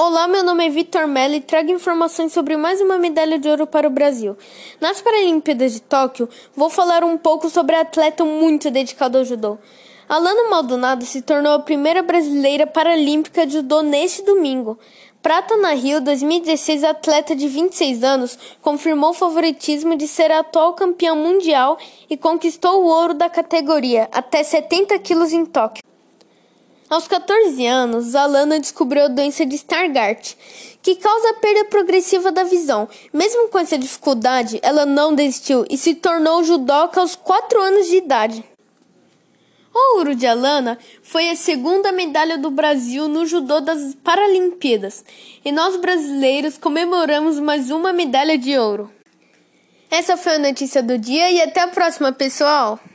Olá, meu nome é Vitor Mello e trago informações sobre mais uma medalha de ouro para o Brasil. Nas Paralimpíadas de Tóquio, vou falar um pouco sobre a atleta muito dedicada ao judô. Alana Maldonado se tornou a primeira brasileira paralímpica de judô neste domingo. Prata na Rio 2016, a atleta de 26 anos confirmou o favoritismo de ser a atual campeã mundial e conquistou o ouro da categoria, até 70 quilos em Tóquio. Aos 14 anos, Alana descobriu a doença de Stargardt, que causa a perda progressiva da visão. Mesmo com essa dificuldade, ela não desistiu e se tornou judoca aos 4 anos de idade. O ouro de Alana foi a segunda medalha do Brasil no judô das Paralimpíadas, e nós brasileiros comemoramos mais uma medalha de ouro. Essa foi a notícia do dia e até a próxima, pessoal!